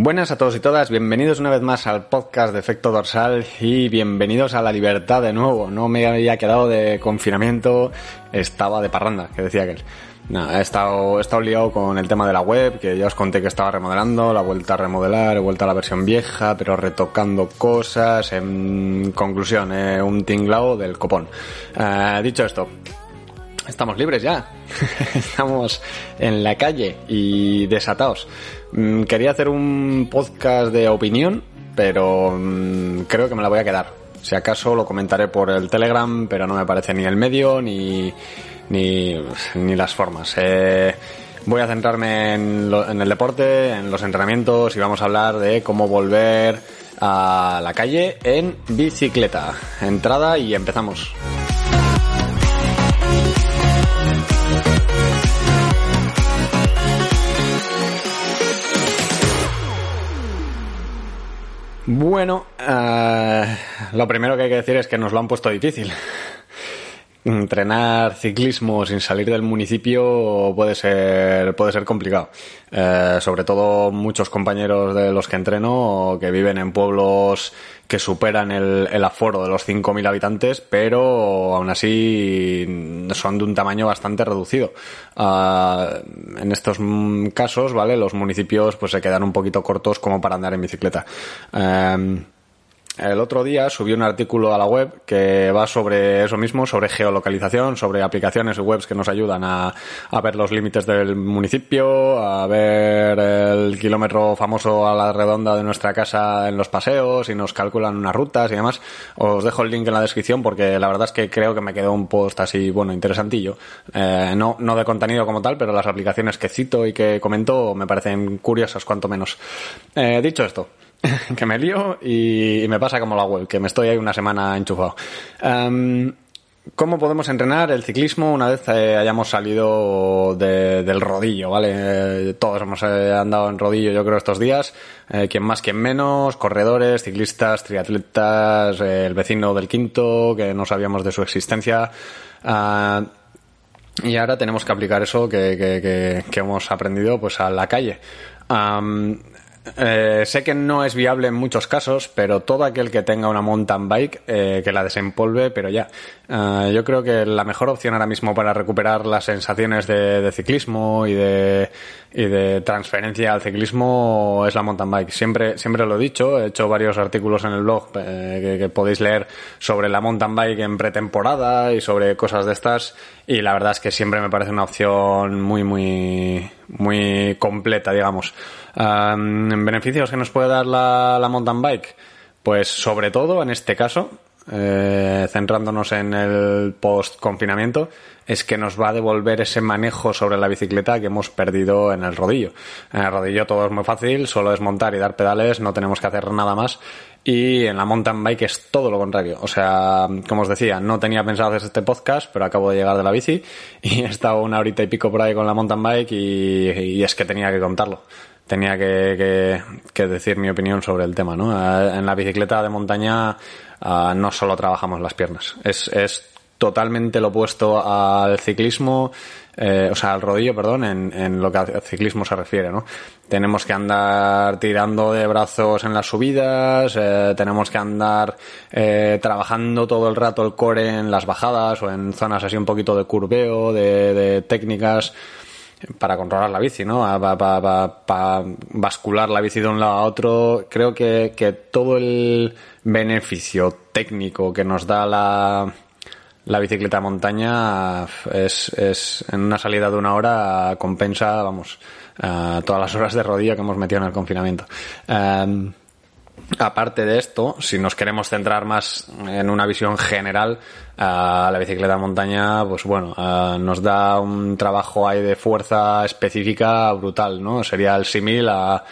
Buenas a todos y todas, bienvenidos una vez más al podcast de Efecto Dorsal y bienvenidos a la libertad de nuevo. No me había quedado de confinamiento, estaba de parranda, que decía aquel. Nada, he estado, he estado liado con el tema de la web, que ya os conté que estaba remodelando, la vuelta a remodelar, he vuelto a la versión vieja, pero retocando cosas. En conclusión, eh, un tinglao del copón. Eh, dicho esto, estamos libres ya. estamos en la calle y desatados. Mm, quería hacer un podcast de opinión, pero mm, creo que me la voy a quedar. Si acaso lo comentaré por el Telegram, pero no me parece ni el medio ni, ni, ni las formas. Eh, voy a centrarme en, lo- en el deporte, en los entrenamientos y vamos a hablar de cómo volver a la calle en bicicleta. Entrada y empezamos. Bueno, eh, lo primero que hay que decir es que nos lo han puesto difícil. Entrenar ciclismo sin salir del municipio puede ser, puede ser complicado. Eh, sobre todo muchos compañeros de los que entreno que viven en pueblos que superan el, el aforo de los 5.000 habitantes, pero aún así son de un tamaño bastante reducido. Ah, en estos casos, ¿vale? Los municipios pues se quedan un poquito cortos como para andar en bicicleta. Em, el otro día subí un artículo a la web que va sobre eso mismo, sobre geolocalización, sobre aplicaciones y webs que nos ayudan a, a ver los límites del municipio, a ver el kilómetro famoso a la redonda de nuestra casa en los paseos y nos calculan unas rutas y demás. Os dejo el link en la descripción porque la verdad es que creo que me quedó un post así, bueno, interesantillo. Eh, no, no de contenido como tal, pero las aplicaciones que cito y que comento me parecen curiosas, cuanto menos. Eh, dicho esto, que me lío y, me pasa como la web, que me estoy ahí una semana enchufado. Em, ¿Cómo podemos entrenar el ciclismo una vez eh, hayamos salido de- del rodillo, ¿vale? Eh, todos hemos eh, andado en rodillo, yo creo, estos días. Quien más, quien menos. Corredores, ciclistas, triatletas, el vecino del quinto, que no sabíamos de su existencia. Ah, y ahora tenemos que aplicar eso que, hemos aprendido pues a la calle. Eh, sé que no es viable en muchos casos, pero todo aquel que tenga una mountain bike eh, que la desempolve, pero ya. Ah, yo creo que la mejor opción ahora mismo para recuperar las sensaciones de, de ciclismo y de, y de transferencia al ciclismo es la mountain bike. Siempre, siempre lo he dicho, he hecho varios artículos en el blog eh, que, que podéis leer sobre la mountain bike en pretemporada y sobre cosas de estas. Y la verdad es que siempre me parece una opción muy, muy, muy completa, digamos. Am, ¿Beneficios que nos puede dar la, la mountain bike? Pues sobre todo en este caso, eh, centrándonos en el post-confinamiento, es que nos va a devolver ese manejo sobre la bicicleta que hemos perdido en el rodillo. En el rodillo todo es muy fácil, solo es montar y dar pedales, no tenemos que hacer nada más. Y en la mountain bike es todo lo contrario. O sea, como os decía, no tenía pensado hacer este podcast, pero acabo de llegar de la bici y he estado una horita y pico por ahí con la mountain bike y es que tenía que contarlo tenía que, que- decir mi opinión sobre el tema, ¿no? En la bicicleta de montaña ah, no solo trabajamos las piernas, es, es totalmente lo opuesto al ciclismo, eh, o sea, al rodillo, perdón, en, en lo que al ciclismo se refiere, ¿no? Tenemos que andar tirando de brazos en las subidas, eh, tenemos que andar eh, trabajando todo el rato el core en las bajadas o en zonas así un poquito de curveo, de, de técnicas para controlar la bici, ¿no? Para bascular la bici de un lado a otro. Creo que, que todo el beneficio técnico que nos da la, la bicicleta montaña es, es en una salida de una hora compensa, vamos, eh, todas las horas de rodillo que hemos metido en el confinamiento. Eh, Aparte de esto, si nos queremos centrar más en una visión general, a la bicicleta montaña, pues bueno, eh, nos da un trabajo ahí de fuerza específica brutal, ¿no? Sería el símil a,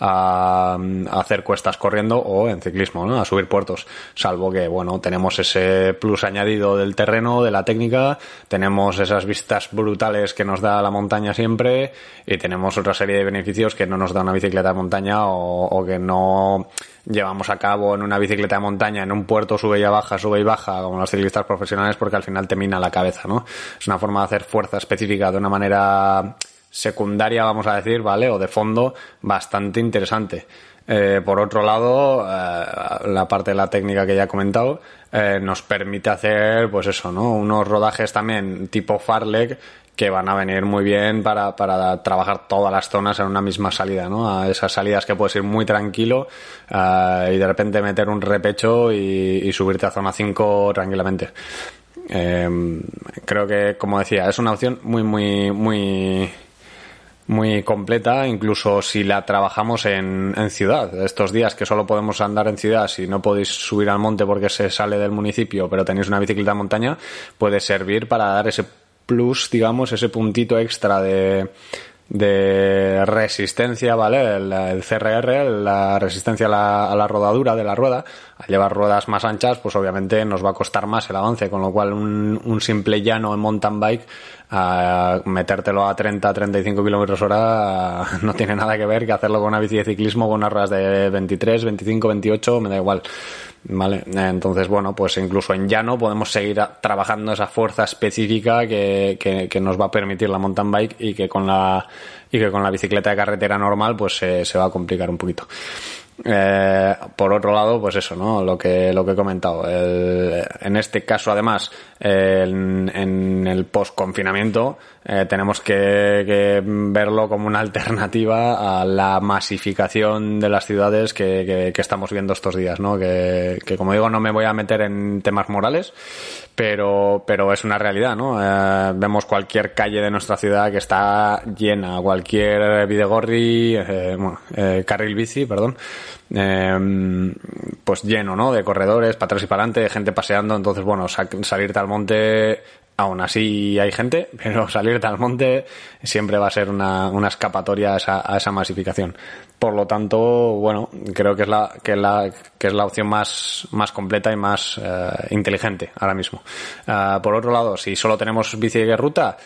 a, hacer cuestas corriendo o en ciclismo, ¿no? A subir puertos. Salvo que, bueno, tenemos ese plus añadido del terreno, de la técnica, tenemos esas vistas brutales que nos da la montaña siempre y tenemos otra serie de beneficios que no nos da una bicicleta de montaña o, o que no llevamos a cabo en una bicicleta de montaña, en un puerto sube y baja, sube y baja, como los ciclistas profesionales, porque al final te mina la cabeza, ¿no? Es una forma de hacer fuerza específica de una manera secundaria, vamos a decir, ¿vale? O de fondo, bastante interesante. Eh, por otro lado, eh, la parte de la técnica que ya he comentado eh, nos permite hacer, pues eso, ¿no? Unos rodajes también tipo farleg que van a venir muy bien para, para trabajar todas las zonas en una misma salida, ¿no? A esas salidas que puedes ir muy tranquilo y de repente meter un repecho y, y subirte a zona 5 tranquilamente. Creo que, como decía, es una opción muy, muy, muy, muy completa, incluso si la trabajamos en, en ciudad. Estos días que solo podemos andar en ciudad, si no podéis subir al monte porque se sale del municipio, pero tenéis una bicicleta de montaña, puede servir para dar ese plus, digamos, ese puntito extra de, de resistencia, ¿vale? El, el CRR, la resistencia a la, a la, rodadura de la rueda. Al llevar ruedas más anchas, pues obviamente nos va a costar más el avance, con lo cual un, un simple llano en mountain bike, a metértelo a 30, 35 kilómetros hora, no tiene nada que ver que hacerlo con una bici de ciclismo con unas ruedas de 23, 25, 28, me da igual. ¿Vale? Entonces, bueno, pues incluso en llano podemos seguir trabajando esa fuerza específica que, que, que, nos va a permitir la mountain bike y que con la, y que con la bicicleta de carretera normal pues se, se va a complicar un poquito. Eh, por otro lado, pues eso, ¿no? Lo que, lo que he comentado. El, en este caso, además, en, el post-confinamiento, eh, tenemos que, verlo como una alternativa a la masificación de las ciudades que, estamos viendo estos días, ¿no? Que, como digo, no me voy a meter en temas morales, pero, pero es una realidad, ¿no? Eh, vemos cualquier calle de nuestra ciudad que está llena, cualquier videgorri, eh, bueno, carril bici, perdón, pues lleno, ¿no? De corredores, para atrás y para adelante, de gente paseando, entonces, bueno, salirte al monte aún así hay gente, pero salirte al monte siempre va a ser una, escapatoria a esa, masificación. Por lo tanto, bueno, creo que es la, que la, que es la opción más, más completa y más eh, inteligente ahora mismo. Uh, por otro lado, si solo tenemos bici de ruta,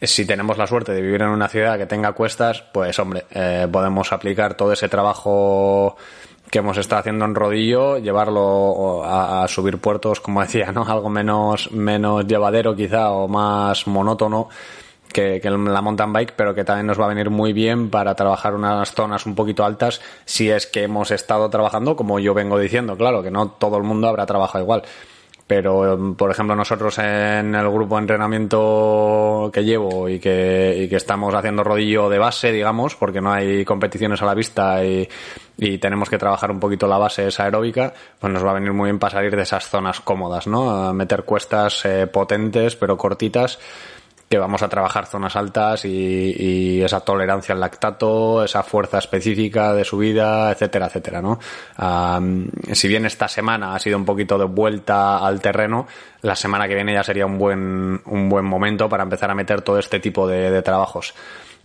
si tenemos la suerte de vivir en una ciudad que tenga cuestas, pues hombre, eh, podemos aplicar todo ese trabajo que hemos estado haciendo en rodillo, llevarlo a, subir puertos, como decía, ¿no? Algo menos, menos llevadero quizá o más monótono que, que, la mountain bike, pero que también nos va a venir muy bien para trabajar unas zonas un poquito altas si es que hemos estado trabajando, como yo vengo diciendo, claro, que no todo el mundo habrá trabajado igual pero por ejemplo nosotros en el grupo de entrenamiento que llevo y que, y que estamos haciendo rodillo de base digamos porque no hay competiciones a la vista y, y, tenemos que trabajar un poquito la base esa aeróbica pues nos va a venir muy bien para salir de esas zonas cómodas no a meter cuestas eh, potentes pero cortitas que vamos a trabajar zonas altas y, y, esa tolerancia al lactato, esa fuerza específica de subida, etcétera, etcétera, ¿no? Um, si bien esta semana ha sido un poquito de vuelta al terreno, la semana que viene ya sería un buen, un buen momento para empezar a meter todo este tipo de, de trabajos.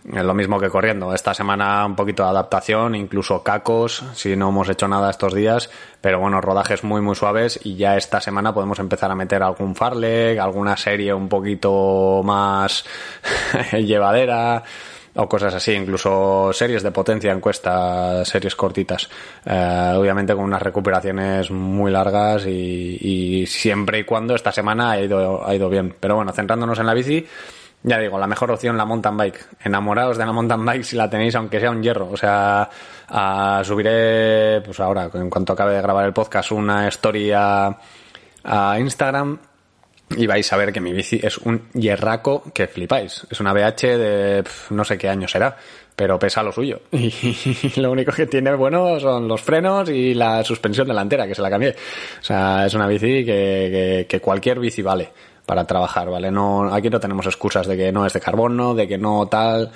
Es lo mismo que corriendo. Esta semana un poquito de adaptación, incluso cacos, si no hemos hecho nada estos días, pero bueno, rodajes muy muy suaves y ya esta semana podemos empezar a meter algún farleg, alguna serie un poquito más llevadera o cosas así, incluso series de potencia en cuesta, series cortitas, eh, obviamente con unas recuperaciones muy largas y, y, siempre y cuando esta semana ha ido, ha ido bien. Pero bueno, centrándonos en la bici, ya digo, la mejor opción la mountain bike. Enamorados de la mountain bike si la tenéis, aunque sea un hierro. O sea, subiré, pues ahora, en cuanto acabe de grabar el podcast, una historia a Instagram y vais a ver que mi bici es un hierraco que flipáis. Es una BH de no sé qué año será, pero pesa lo suyo. Y lo único que tiene bueno son los frenos y la suspensión delantera, que se la cambié. O sea, es una bici que, que cualquier bici vale para trabajar, ¿vale? No, aquí no tenemos excusas de que no es de carbono, de que no tal.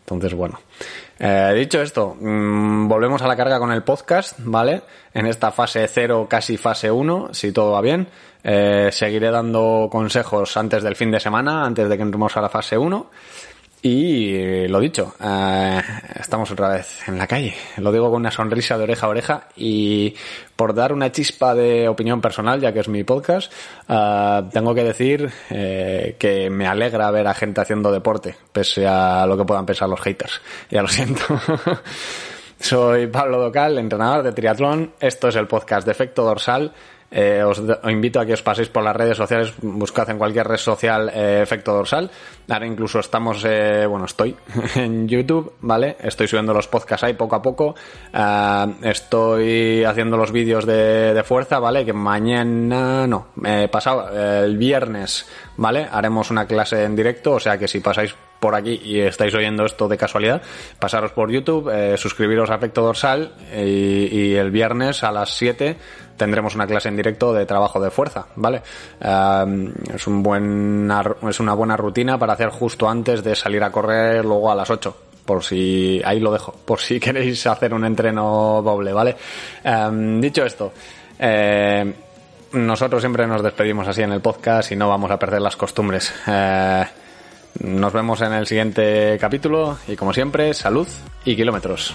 Entonces, bueno. Eh, dicho esto, mmm, volvemos a la carga con el podcast, ¿vale? En esta fase 0, casi fase 1, si todo va bien. Eh, seguiré dando consejos antes del fin de semana, antes de que entremos a la fase 1. Y lo dicho, eh, estamos otra vez en la calle. Lo digo con una sonrisa de oreja a oreja y por dar una chispa de opinión personal, ya que es mi podcast, eh, tengo que decir eh, que me alegra ver a gente haciendo deporte, pese a lo que puedan pensar los haters. Ya lo siento. Soy Pablo Docal, entrenador de triatlón. Esto es el podcast de Efecto Dorsal. Eh, os, os, invito a que os paséis por las redes sociales, buscad en cualquier red social eh, efecto dorsal. Ahora incluso estamos, eh, bueno, estoy en YouTube, ¿vale? Estoy subiendo los podcasts ahí poco a poco. Uh, estoy haciendo los vídeos de, de, fuerza, ¿vale? Que mañana, no, pasado, el viernes, ¿vale? Haremos una clase en directo, o sea que si pasáis por aquí y estáis oyendo esto de casualidad, pasaros por YouTube, eh, suscribiros a Efecto Dorsal y, y, el viernes a las 7 tendremos una clase en directo de trabajo de fuerza, ¿vale? Es, un buen, es una buena rutina para hacer justo antes de salir a correr luego a las 8 por si ahí lo dejo, por si queréis hacer un entreno doble, ¿vale? Dicho esto, eh, nosotros siempre nos despedimos así en el podcast y no vamos a perder las costumbres. Eh, nos vemos en el siguiente capítulo y como siempre, salud y kilómetros.